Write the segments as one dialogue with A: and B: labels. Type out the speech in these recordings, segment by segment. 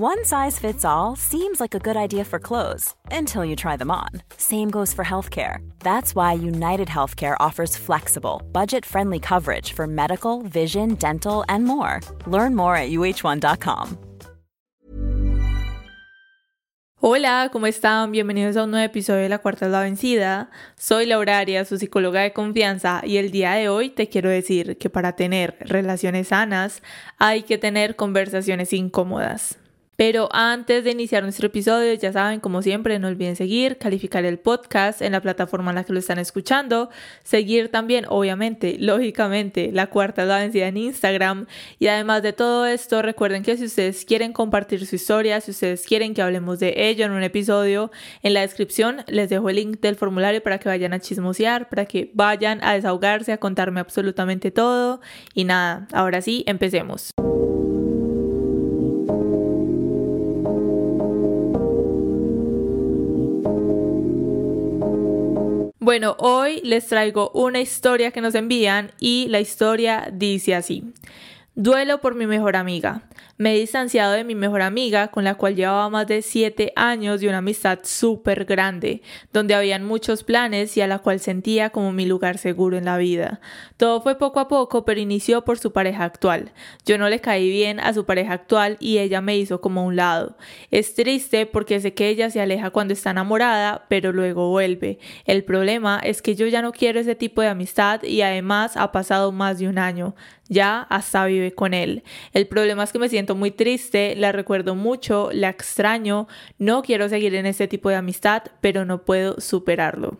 A: One size fits all seems like a good idea for clothes until you try them on. Same goes for healthcare. That's why United Healthcare offers flexible, budget-friendly coverage for medical, vision, dental, and more. Learn more at uh1.com.
B: Hola, ¿cómo están? Bienvenidos a un nuevo episodio de La Cuarta es la Vencida. Soy Laura Arias, su psicóloga de confianza, y el día de hoy te quiero decir que para tener relaciones sanas hay que tener conversaciones incómodas. Pero antes de iniciar nuestro episodio, ya saben, como siempre, no olviden seguir, calificar el podcast en la plataforma en la que lo están escuchando, seguir también, obviamente, lógicamente, la cuarta la vencida en Instagram. Y además de todo esto, recuerden que si ustedes quieren compartir su historia, si ustedes quieren que hablemos de ello en un episodio, en la descripción les dejo el link del formulario para que vayan a chismosear, para que vayan a desahogarse, a contarme absolutamente todo. Y nada, ahora sí, empecemos. Bueno, hoy les traigo una historia que nos envían y la historia dice así. Duelo por mi mejor amiga. Me he distanciado de mi mejor amiga, con la cual llevaba más de siete años de una amistad súper grande, donde habían muchos planes y a la cual sentía como mi lugar seguro en la vida. Todo fue poco a poco, pero inició por su pareja actual. Yo no le caí bien a su pareja actual y ella me hizo como un lado. Es triste porque sé que ella se aleja cuando está enamorada, pero luego vuelve. El problema es que yo ya no quiero ese tipo de amistad y además ha pasado más de un año ya hasta vive con él. El problema es que me siento muy triste, la recuerdo mucho, la extraño, no quiero seguir en este tipo de amistad, pero no puedo superarlo.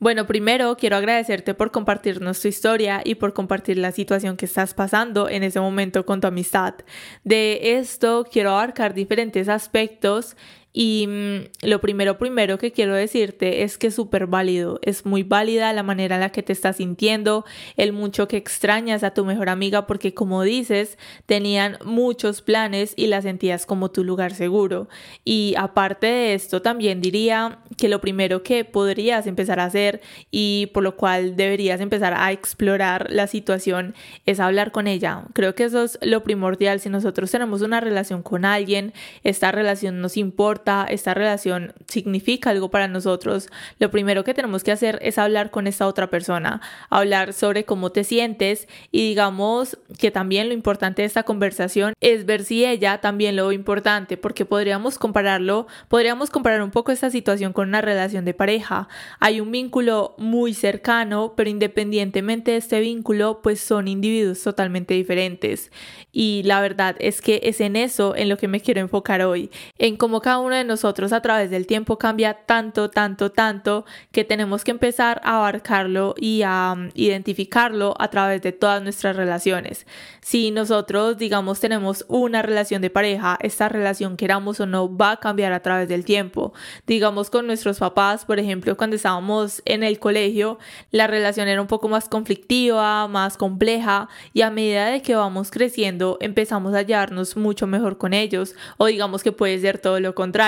B: Bueno, primero quiero agradecerte por compartirnos tu historia y por compartir la situación que estás pasando en ese momento con tu amistad. De esto quiero abarcar diferentes aspectos y mm, lo primero, primero que quiero decirte es que es súper válido, es muy válida la manera en la que te estás sintiendo, el mucho que extrañas a tu mejor amiga porque como dices, tenían muchos planes y la sentías como tu lugar seguro. Y aparte de esto, también diría que lo primero que podrías empezar a hacer y por lo cual deberías empezar a explorar la situación es hablar con ella. Creo que eso es lo primordial. Si nosotros tenemos una relación con alguien, esta relación nos importa, esta relación significa algo para nosotros, lo primero que tenemos que hacer es hablar con esta otra persona, hablar sobre cómo te sientes y digamos que también lo importante de esta conversación es ver si ella también lo importante, porque podríamos compararlo, podríamos comparar un poco esta situación con una relación de pareja. Hay un vínculo muy cercano, pero independientemente de este vínculo, pues son individuos totalmente diferentes. Y la verdad es que es en eso en lo que me quiero enfocar hoy, en cómo cada uno de nosotros a través del tiempo cambia tanto, tanto, tanto que tenemos que empezar a abarcarlo y a um, identificarlo a través de todas nuestras relaciones. Si nosotros, digamos, tenemos una relación de pareja, esta relación, queramos o no, va a cambiar a través del tiempo. Digamos, con nuestros papás, por ejemplo, cuando estábamos en el colegio, la relación era un poco más conflictiva, más compleja y a medida de que vamos creciendo, empezamos a llevarnos mucho mejor con ellos o digamos que puede ser todo lo contrario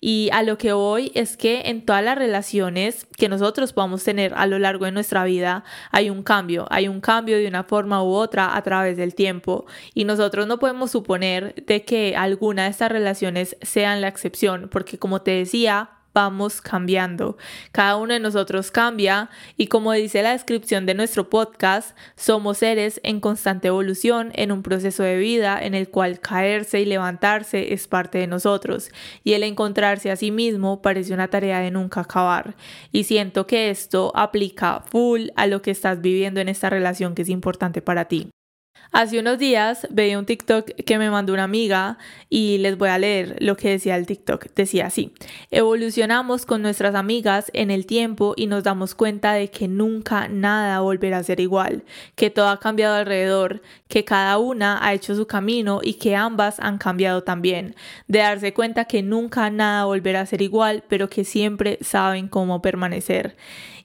B: y a lo que voy es que en todas las relaciones que nosotros podamos tener a lo largo de nuestra vida hay un cambio, hay un cambio de una forma u otra a través del tiempo. Y nosotros no podemos suponer de que alguna de estas relaciones sean la excepción, porque como te decía, vamos cambiando. Cada uno de nosotros cambia y como dice la descripción de nuestro podcast, somos seres en constante evolución, en un proceso de vida en el cual caerse y levantarse es parte de nosotros y el encontrarse a sí mismo parece una tarea de nunca acabar. Y siento que esto aplica full a lo que estás viviendo en esta relación que es importante para ti. Hace unos días veía un TikTok que me mandó una amiga y les voy a leer lo que decía el TikTok. Decía así, evolucionamos con nuestras amigas en el tiempo y nos damos cuenta de que nunca nada volverá a ser igual, que todo ha cambiado alrededor, que cada una ha hecho su camino y que ambas han cambiado también. De darse cuenta que nunca nada volverá a ser igual, pero que siempre saben cómo permanecer.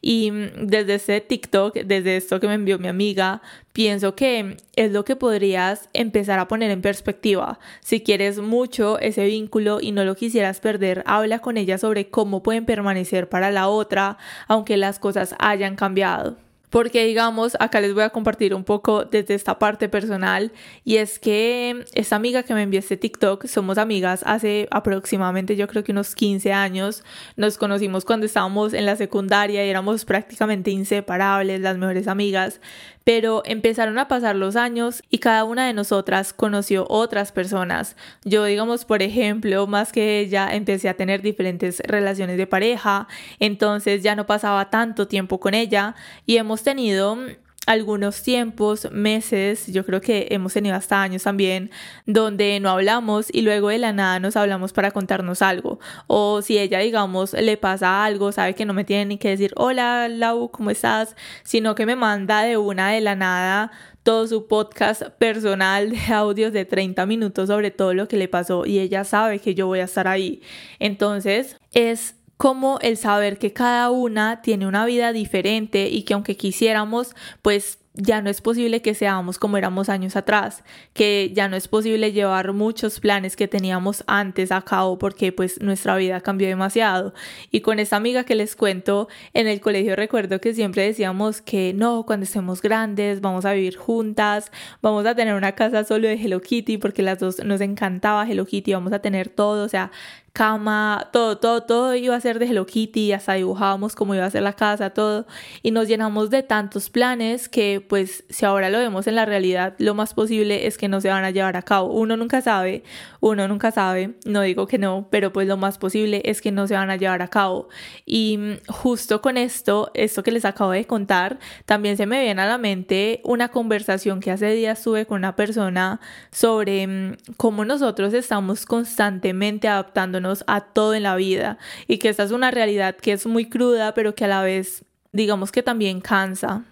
B: Y desde ese TikTok, desde esto que me envió mi amiga, pienso que es lo que podrías empezar a poner en perspectiva. Si quieres mucho ese vínculo y no lo quisieras perder, habla con ella sobre cómo pueden permanecer para la otra, aunque las cosas hayan cambiado. Porque digamos, acá les voy a compartir un poco desde esta parte personal y es que esta amiga que me envió este TikTok, somos amigas hace aproximadamente yo creo que unos 15 años, nos conocimos cuando estábamos en la secundaria y éramos prácticamente inseparables, las mejores amigas, pero empezaron a pasar los años y cada una de nosotras conoció otras personas. Yo, digamos, por ejemplo, más que ella, empecé a tener diferentes relaciones de pareja, entonces ya no pasaba tanto tiempo con ella y hemos tenido algunos tiempos, meses, yo creo que hemos tenido hasta años también, donde no hablamos y luego de la nada nos hablamos para contarnos algo. O si ella, digamos, le pasa algo, sabe que no me tiene ni que decir, hola Lau, ¿cómo estás? Sino que me manda de una de la nada todo su podcast personal de audios de 30 minutos sobre todo lo que le pasó y ella sabe que yo voy a estar ahí. Entonces es como el saber que cada una tiene una vida diferente y que aunque quisiéramos, pues ya no es posible que seamos como éramos años atrás, que ya no es posible llevar muchos planes que teníamos antes a cabo porque pues nuestra vida cambió demasiado. Y con esta amiga que les cuento, en el colegio recuerdo que siempre decíamos que no, cuando estemos grandes vamos a vivir juntas, vamos a tener una casa solo de Hello Kitty porque las dos nos encantaba Hello Kitty, vamos a tener todo, o sea, cama, todo, todo, todo iba a ser de Hello Kitty, hasta dibujábamos cómo iba a ser la casa, todo, y nos llenamos de tantos planes que pues si ahora lo vemos en la realidad, lo más posible es que no se van a llevar a cabo. Uno nunca sabe, uno nunca sabe, no digo que no, pero pues lo más posible es que no se van a llevar a cabo. Y mm, justo con esto, esto que les acabo de contar, también se me viene a la mente una conversación que hace días tuve con una persona sobre mm, cómo nosotros estamos constantemente adaptando a todo en la vida y que esta es una realidad que es muy cruda, pero que a la vez digamos que también cansa.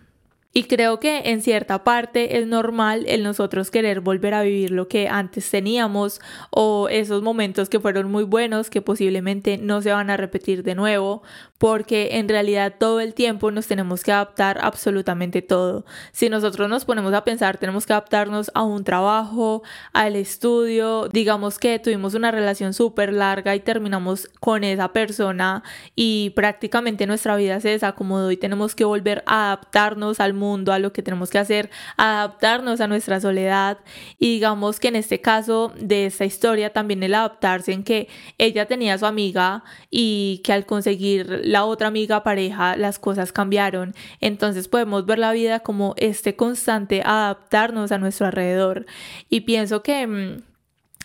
B: Y creo que en cierta parte es normal el nosotros querer volver a vivir lo que antes teníamos o esos momentos que fueron muy buenos que posiblemente no se van a repetir de nuevo porque en realidad todo el tiempo nos tenemos que adaptar absolutamente todo. Si nosotros nos ponemos a pensar, tenemos que adaptarnos a un trabajo, al estudio, digamos que tuvimos una relación súper larga y terminamos con esa persona y prácticamente nuestra vida se desacomodó y tenemos que volver a adaptarnos al mundo, a lo que tenemos que hacer, adaptarnos a nuestra soledad y digamos que en este caso de esta historia también el adaptarse en que ella tenía a su amiga y que al conseguir la otra amiga pareja, las cosas cambiaron. Entonces podemos ver la vida como este constante adaptarnos a nuestro alrededor. Y pienso que mm,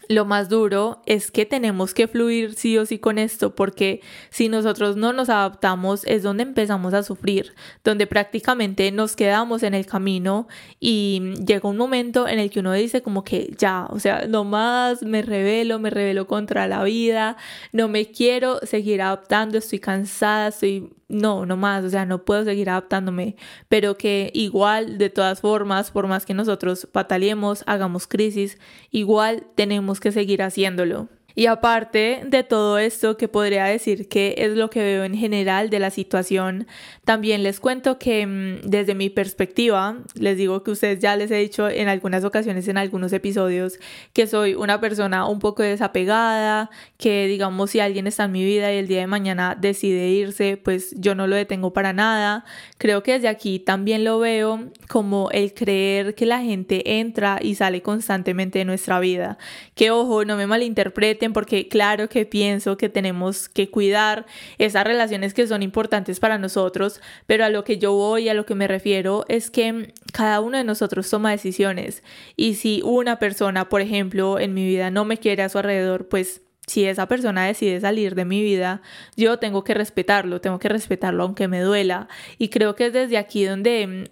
B: lo más duro es que tenemos que fluir sí o sí con esto, porque si nosotros no nos adaptamos es donde empezamos a sufrir, donde prácticamente nos quedamos en el camino y llega un momento en el que uno dice como que ya, o sea, no más me revelo, me revelo contra la vida, no me quiero seguir adaptando, estoy cansada, estoy no, no más, o sea, no puedo seguir adaptándome, pero que igual, de todas formas, por más que nosotros pataleemos, hagamos crisis, igual tenemos que seguir haciéndolo. Y aparte de todo esto que podría decir que es lo que veo en general de la situación, también les cuento que mm, desde mi perspectiva, les digo que ustedes ya les he dicho en algunas ocasiones, en algunos episodios, que soy una persona un poco desapegada, que digamos si alguien está en mi vida y el día de mañana decide irse, pues yo no lo detengo para nada. Creo que desde aquí también lo veo como el creer que la gente entra y sale constantemente de nuestra vida. Que ojo, no me malinterprete porque claro que pienso que tenemos que cuidar esas relaciones que son importantes para nosotros, pero a lo que yo voy, a lo que me refiero, es que cada uno de nosotros toma decisiones. Y si una persona, por ejemplo, en mi vida no me quiere a su alrededor, pues si esa persona decide salir de mi vida, yo tengo que respetarlo, tengo que respetarlo aunque me duela. Y creo que es desde aquí donde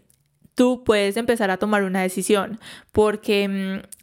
B: tú puedes empezar a tomar una decisión, porque mm,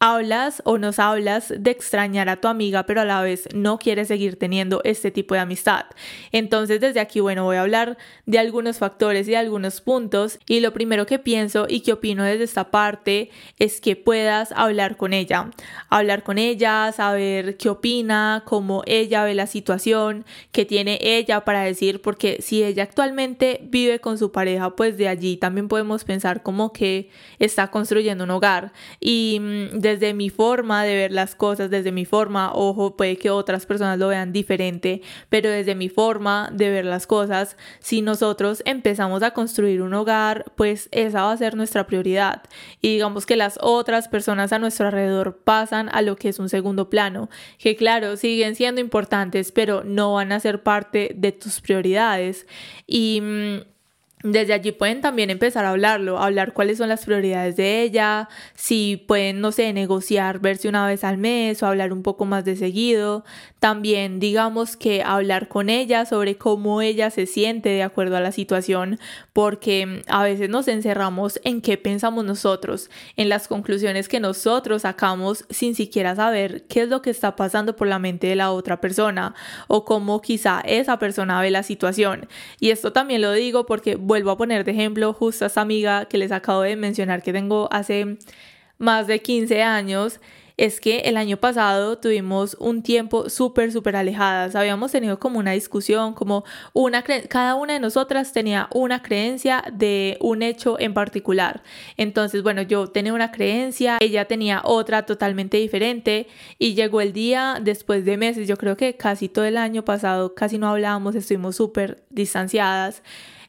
B: hablas o nos hablas de extrañar a tu amiga, pero a la vez no quieres seguir teniendo este tipo de amistad. Entonces desde aquí, bueno, voy a hablar de algunos factores y de algunos puntos y lo primero que pienso y que opino desde esta parte es que puedas hablar con ella, hablar con ella, saber qué opina, cómo ella ve la situación, qué tiene ella para decir, porque si ella actualmente vive con su pareja, pues de allí también podemos pensar como que está construyendo un hogar y mm, desde mi forma de ver las cosas, desde mi forma, ojo, puede que otras personas lo vean diferente, pero desde mi forma de ver las cosas, si nosotros empezamos a construir un hogar, pues esa va a ser nuestra prioridad. Y digamos que las otras personas a nuestro alrededor pasan a lo que es un segundo plano, que claro, siguen siendo importantes, pero no van a ser parte de tus prioridades. Y mm, desde allí pueden también empezar a hablarlo, hablar cuáles son las prioridades de ella, si pueden, no sé, negociar, verse una vez al mes o hablar un poco más de seguido. También digamos que hablar con ella sobre cómo ella se siente de acuerdo a la situación, porque mm, a veces nos encerramos en qué pensamos nosotros, en las conclusiones que nosotros sacamos sin siquiera saber qué es lo que está pasando por la mente de la otra persona o cómo quizá esa persona ve la situación. Y esto también lo digo porque vuelvo a poner de ejemplo justo a esta amiga que les acabo de mencionar que tengo hace más de 15 años es que el año pasado tuvimos un tiempo súper, súper alejadas. Habíamos tenido como una discusión, como una cada una de nosotras tenía una creencia de un hecho en particular. Entonces, bueno, yo tenía una creencia, ella tenía otra totalmente diferente y llegó el día después de meses, yo creo que casi todo el año pasado casi no hablábamos, estuvimos súper distanciadas.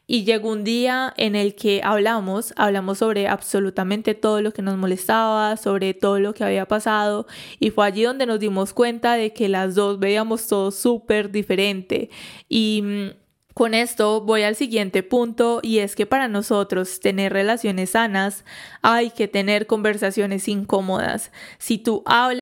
B: Y llegó un día en el que hablamos, hablamos sobre absolutamente todo lo que nos molestaba, sobre todo lo que había pasado y fue allí donde nos dimos cuenta de que las dos veíamos todo súper diferente. Y mm, con esto voy al siguiente punto y es que para nosotros tener relaciones sanas hay que tener conversaciones incómodas. Si tú hablas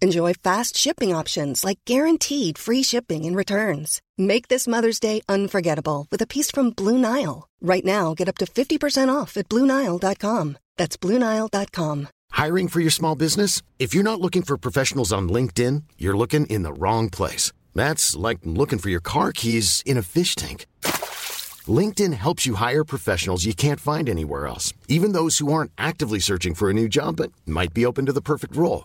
C: Enjoy fast shipping options like guaranteed free shipping and returns. Make this Mother's Day unforgettable with a piece from Blue Nile. Right now, get up to 50% off at BlueNile.com. That's Bluenile.com.
D: Hiring for your small business? If you're not looking for professionals on LinkedIn, you're looking in the wrong place. That's like looking for your car keys in a fish tank. LinkedIn helps you hire professionals you can't find anywhere else, even those who aren't actively searching for a new job but might be open to the perfect role.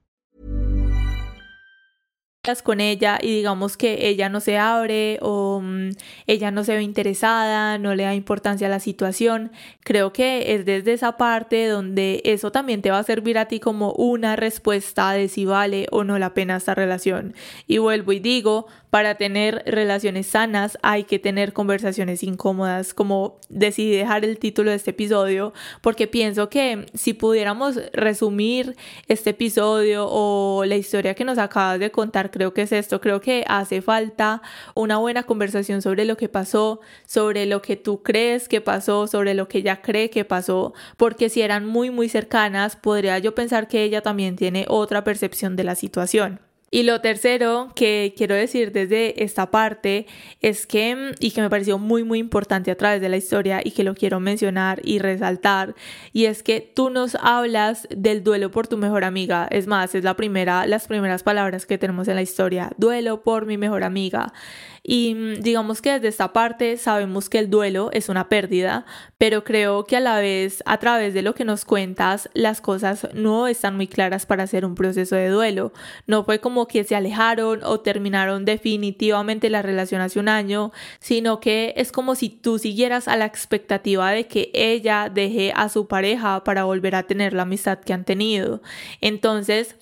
B: Con ella y digamos que ella no se abre o um, ella no se ve interesada, no le da importancia a la situación. Creo que es desde esa parte donde eso también te va a servir a ti como una respuesta de si vale o no la pena esta relación. Y vuelvo y digo, para tener relaciones sanas hay que tener conversaciones incómodas, como decidí dejar el título de este episodio, porque pienso que si pudiéramos resumir este episodio o la historia que nos acabas de contar, creo que es esto, creo que hace falta una buena conversación sobre lo que pasó, sobre lo que tú crees que pasó, sobre lo que ella cree que pasó, porque si eran muy muy cercanas, podría yo pensar que ella también tiene otra percepción de la situación. Y lo tercero que quiero decir desde esta parte es que, y que me pareció muy, muy importante a través de la historia y que lo quiero mencionar y resaltar, y es que tú nos hablas del duelo por tu mejor amiga. Es más, es la primera, las primeras palabras que tenemos en la historia, duelo por mi mejor amiga. Y mm, digamos que desde esta parte sabemos que el duelo es una pérdida, pero creo que a la vez a través de lo que nos cuentas las cosas no están muy claras para hacer un proceso de duelo. No fue como que se alejaron o terminaron definitivamente la relación hace un año, sino que es como si tú siguieras a la expectativa de que ella deje a su pareja para volver a tener la amistad que han tenido. Entonces,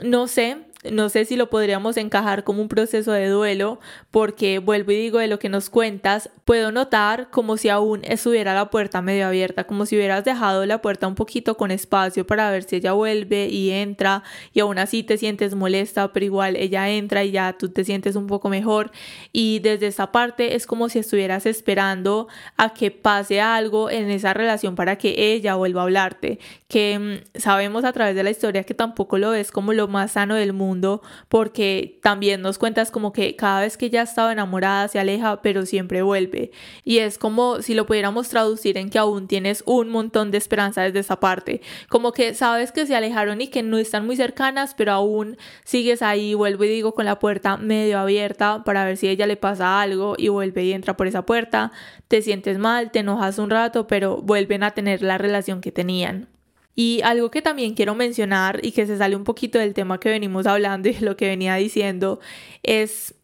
B: no sé, no sé si lo podríamos encajar como un proceso de duelo, porque vuelvo y digo de lo que nos cuentas, puedo notar como si aún estuviera la puerta medio abierta, como si hubieras dejado la puerta un poquito con espacio para ver si ella vuelve y entra y aún así te sientes molesta, pero igual ella entra y ya tú te sientes un poco mejor. Y desde esa parte es como si estuvieras esperando a que pase algo en esa relación para que ella vuelva a hablarte, que mm, sabemos a través de la historia que tampoco lo ves como lo más sano del mundo porque también nos cuentas como que cada vez que ya estaba enamorada se aleja pero siempre vuelve. Y es como si lo pudiéramos traducir en que aún tienes un montón de esperanza desde esa parte. Como que sabes que se alejaron y que no están muy cercanas pero aún sigues ahí vuelvo y digo con la puerta medio abierta para ver si a ella le pasa algo y vuelve y entra por esa puerta. Te sientes mal te enojas un rato pero vuelven a tener la relación que tenían y algo que también quiero mencionar y que se sale un poquito del tema que venimos hablando y lo que venía diciendo es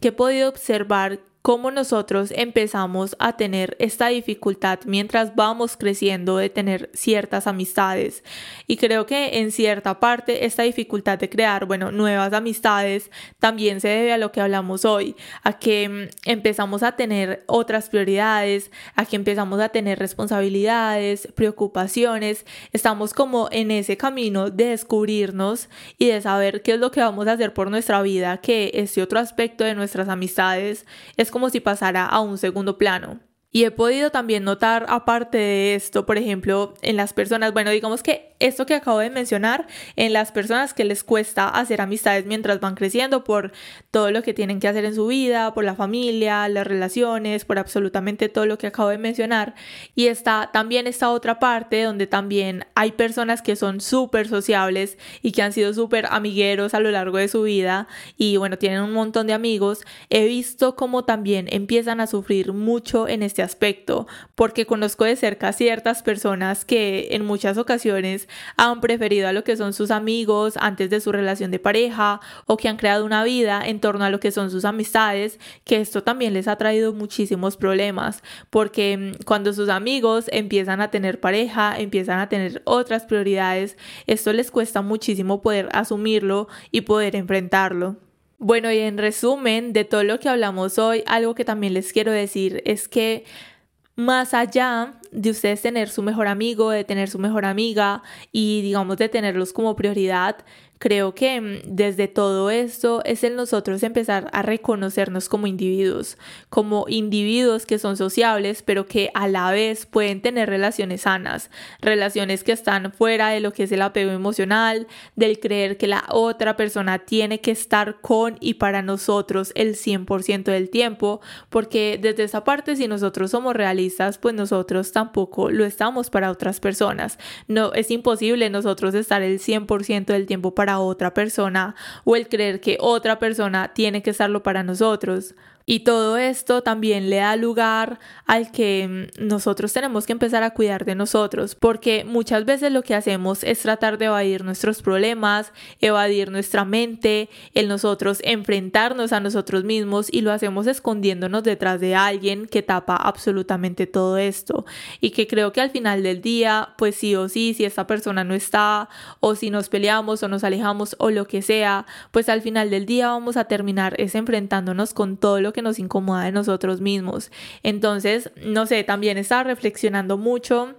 B: que he podido observar cómo nosotros empezamos a tener esta dificultad mientras vamos creciendo de tener ciertas amistades. Y creo que en cierta parte esta dificultad de crear, bueno, nuevas amistades también se debe a lo que hablamos hoy, a que mm, empezamos a tener otras prioridades, a que empezamos a tener responsabilidades, preocupaciones, estamos como en ese camino de descubrirnos y de saber qué es lo que vamos a hacer por nuestra vida, que este otro aspecto de nuestras amistades es como si pasara a un segundo plano. Y he podido también notar, aparte de esto, por ejemplo, en las personas, bueno, digamos que esto que acabo de mencionar, en las personas que les cuesta hacer amistades mientras van creciendo por todo lo que tienen que hacer en su vida, por la familia, las relaciones, por absolutamente todo lo que acabo de mencionar. Y está también esta otra parte donde también hay personas que son súper sociables y que han sido súper amigueros a lo largo de su vida y bueno, tienen un montón de amigos. He visto cómo también empiezan a sufrir mucho en este aspecto, porque conozco de cerca ciertas personas que en muchas ocasiones han preferido a lo que son sus amigos antes de su relación de pareja o que han creado una vida en torno a lo que son sus amistades, que esto también les ha traído muchísimos problemas, porque mm, cuando sus amigos empiezan a tener pareja, empiezan a tener otras prioridades, esto les cuesta muchísimo poder asumirlo y poder enfrentarlo. Bueno, y en resumen de todo lo que hablamos hoy, algo que también les quiero decir es que más allá de ustedes tener su mejor amigo, de tener su mejor amiga y digamos de tenerlos como prioridad, Creo que mm, desde todo esto es el nosotros empezar a reconocernos como individuos, como individuos que son sociables, pero que a la vez pueden tener relaciones sanas, relaciones que están fuera de lo que es el apego emocional, del creer que la otra persona tiene que estar con y para nosotros el 100% del tiempo, porque desde esa parte si nosotros somos realistas, pues nosotros tampoco lo estamos para otras personas. No es imposible nosotros estar el 100% del tiempo para otra persona o el creer que otra persona tiene que estarlo para nosotros. Y todo esto también le da lugar al que mm, nosotros tenemos que empezar a cuidar de nosotros, porque muchas veces lo que hacemos es tratar de evadir nuestros problemas, evadir nuestra mente, el nosotros enfrentarnos a nosotros mismos y lo hacemos escondiéndonos detrás de alguien que tapa absolutamente todo esto. Y que creo que al final del día, pues sí o sí, si esta persona no está, o si nos peleamos o nos alejamos o lo que sea, pues al final del día vamos a terminar es enfrentándonos con todo lo que nos incomoda de nosotros mismos. Entonces, no sé, también estaba reflexionando mucho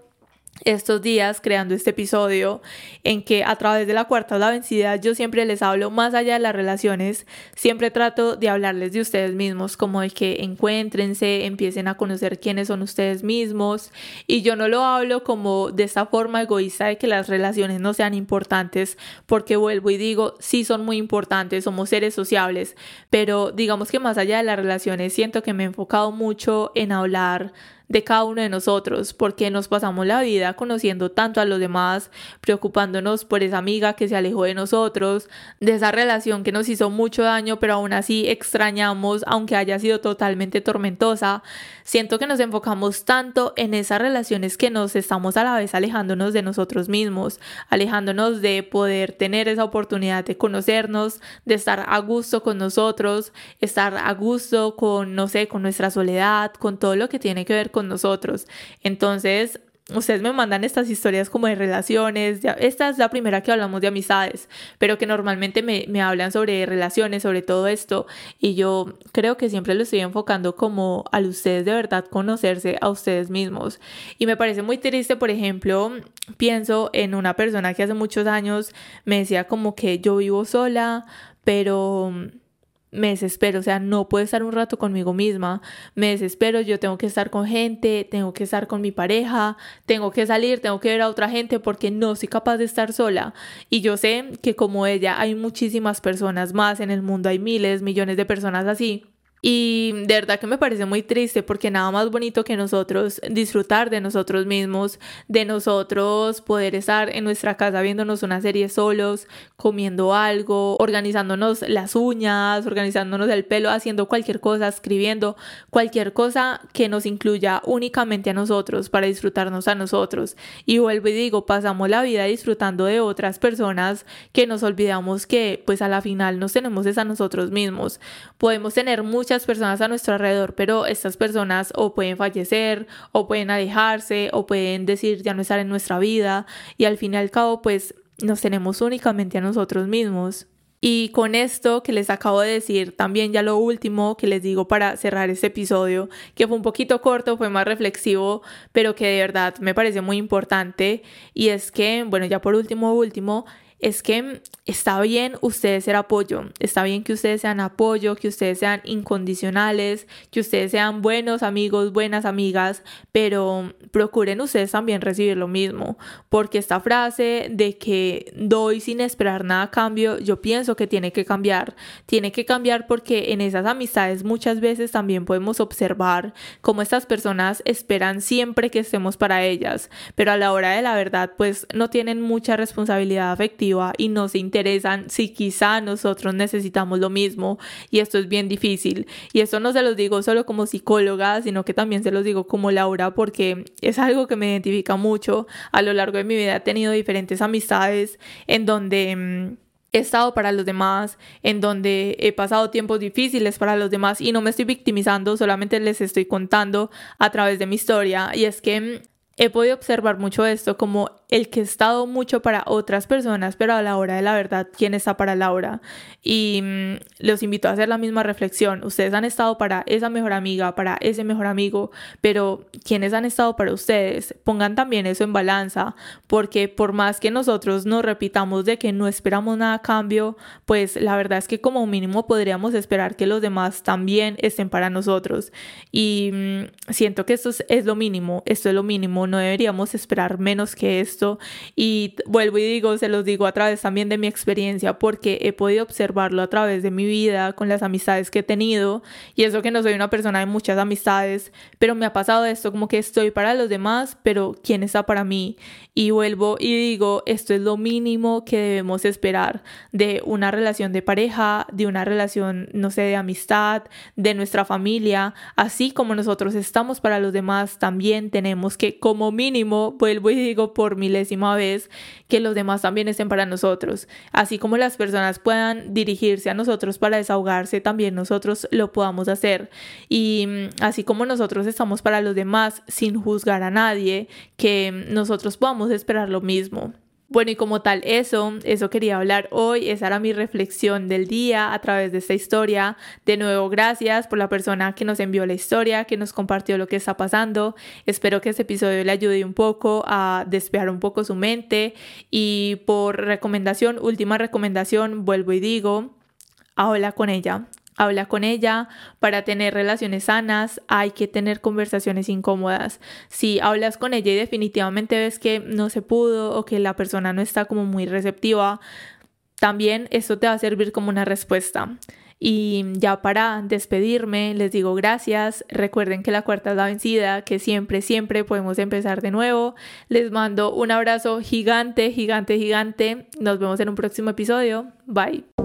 B: estos días creando este episodio en que a través de la cuarta o la vencida yo siempre les hablo más allá de las relaciones, siempre trato de hablarles de ustedes mismos, como de que encuéntrense, empiecen a conocer quiénes son ustedes mismos. Y yo no lo hablo como de esta forma egoísta de que las relaciones no sean importantes, porque vuelvo y digo, sí son muy importantes, somos seres sociables, pero digamos que más allá de las relaciones siento que me he enfocado mucho en hablar de cada uno de nosotros, porque nos pasamos la vida conociendo tanto a los demás, preocupándonos por esa amiga que se alejó de nosotros, de esa relación que nos hizo mucho daño, pero aún así extrañamos, aunque haya sido totalmente tormentosa. Siento que nos enfocamos tanto en esas relaciones que nos estamos a la vez alejándonos de nosotros mismos, alejándonos de poder tener esa oportunidad de conocernos, de estar a gusto con nosotros, estar a gusto con, no sé, con nuestra soledad, con todo lo que tiene que ver con nosotros. Entonces, ustedes me mandan estas historias como de relaciones, esta es la primera que hablamos de amistades, pero que normalmente me, me, hablan sobre relaciones, sobre todo esto, y yo creo que siempre lo estoy enfocando como a ustedes de verdad conocerse a ustedes mismos. Y me parece muy triste, por ejemplo, pienso en una persona que hace muchos años me decía como que yo vivo sola, pero me desespero, o sea, no puedo estar un rato conmigo misma, me desespero, yo tengo que estar con gente, tengo que estar con mi pareja, tengo que salir, tengo que ver a otra gente porque no soy capaz de estar sola. Y yo sé que como ella hay muchísimas personas más en el mundo, hay miles, millones de personas así. Y de verdad que me parece muy triste porque nada más bonito que nosotros disfrutar de nosotros mismos, de nosotros poder estar en nuestra casa viéndonos una serie solos, comiendo algo, organizándonos las uñas, organizándonos el pelo, haciendo cualquier cosa, escribiendo cualquier cosa que nos incluya únicamente a nosotros para disfrutarnos a nosotros. Y vuelvo y digo, pasamos la vida disfrutando de otras personas que nos olvidamos que pues a la final nos tenemos es a nosotros mismos. Podemos tener muchas personas a nuestro alrededor, pero estas personas o pueden fallecer, o pueden alejarse, o pueden decir ya no estar en nuestra vida, y al fin y al cabo, pues nos tenemos únicamente a nosotros mismos. Y con esto que les acabo de decir, también ya lo último que les digo para cerrar este episodio, que fue un poquito corto, fue más reflexivo, pero que de verdad me parece muy importante, y es que, bueno, ya por último, último, es que está bien ustedes ser apoyo, está bien que ustedes sean apoyo, que ustedes sean incondicionales, que ustedes sean buenos amigos, buenas amigas, pero procuren ustedes también recibir lo mismo, porque esta frase de que doy sin esperar nada a cambio, yo pienso que tiene que cambiar, tiene que cambiar porque en esas amistades muchas veces también podemos observar cómo estas personas esperan siempre que estemos para ellas, pero a la hora de la verdad pues no tienen mucha responsabilidad afectiva y no se interesan si quizá nosotros necesitamos lo mismo y esto es bien difícil. Y esto no se los digo solo como psicóloga, sino que también se los digo como Laura porque es algo que me identifica mucho. A lo largo de mi vida he tenido diferentes amistades en donde mm, he estado para los demás, en donde he pasado tiempos difíciles para los demás y no me estoy victimizando, solamente les estoy contando a través de mi historia. Y es que mm, he podido observar mucho esto como el que he estado mucho para otras personas, pero a la hora de la verdad, ¿quién está para Laura? Y mm, los invito a hacer la misma reflexión. Ustedes han estado para esa mejor amiga, para ese mejor amigo, pero ¿quiénes han estado para ustedes? Pongan también eso en balanza, porque por más que nosotros nos repitamos de que no esperamos nada a cambio, pues la verdad es que como mínimo podríamos esperar que los demás también estén para nosotros. Y mm, siento que esto es, es lo mínimo, esto es lo mínimo, no deberíamos esperar menos que esto y vuelvo y digo, se los digo a través también de mi experiencia porque he podido observarlo a través de mi vida, con las amistades que he tenido. Y eso que no soy una persona de muchas amistades, pero me ha pasado esto como que estoy para los demás, pero ¿quién está para mí? Y vuelvo y digo, esto es lo mínimo que debemos esperar de una relación de pareja, de una relación, no sé, de amistad, de nuestra familia, así como nosotros estamos para los demás, también tenemos que como mínimo, vuelvo y digo por milésima vez, que los demás también estén para nosotros. Así como las personas puedan dirigirse a nosotros para desahogarse, también nosotros lo podamos hacer. Y mm, así como nosotros estamos para los demás sin juzgar a nadie, que nosotros podamos esperar lo mismo. Bueno, y como tal, eso, eso quería hablar hoy, esa era mi reflexión del día a través de esta historia. De nuevo, gracias por la persona que nos envió la historia, que nos compartió lo que está pasando. Espero que este episodio le ayude un poco a despejar un poco su mente. Y por recomendación, última recomendación, vuelvo y digo, habla con ella. Habla con ella para tener relaciones sanas, hay que tener conversaciones incómodas. Si hablas con ella y definitivamente ves que no se pudo o que la persona no está como muy receptiva, también eso te va a servir como una respuesta. Y ya para despedirme, les digo gracias. Recuerden que la cuarta es la vencida, que siempre, siempre podemos empezar de nuevo. Les mando un abrazo gigante, gigante, gigante. Nos vemos en un próximo episodio. Bye.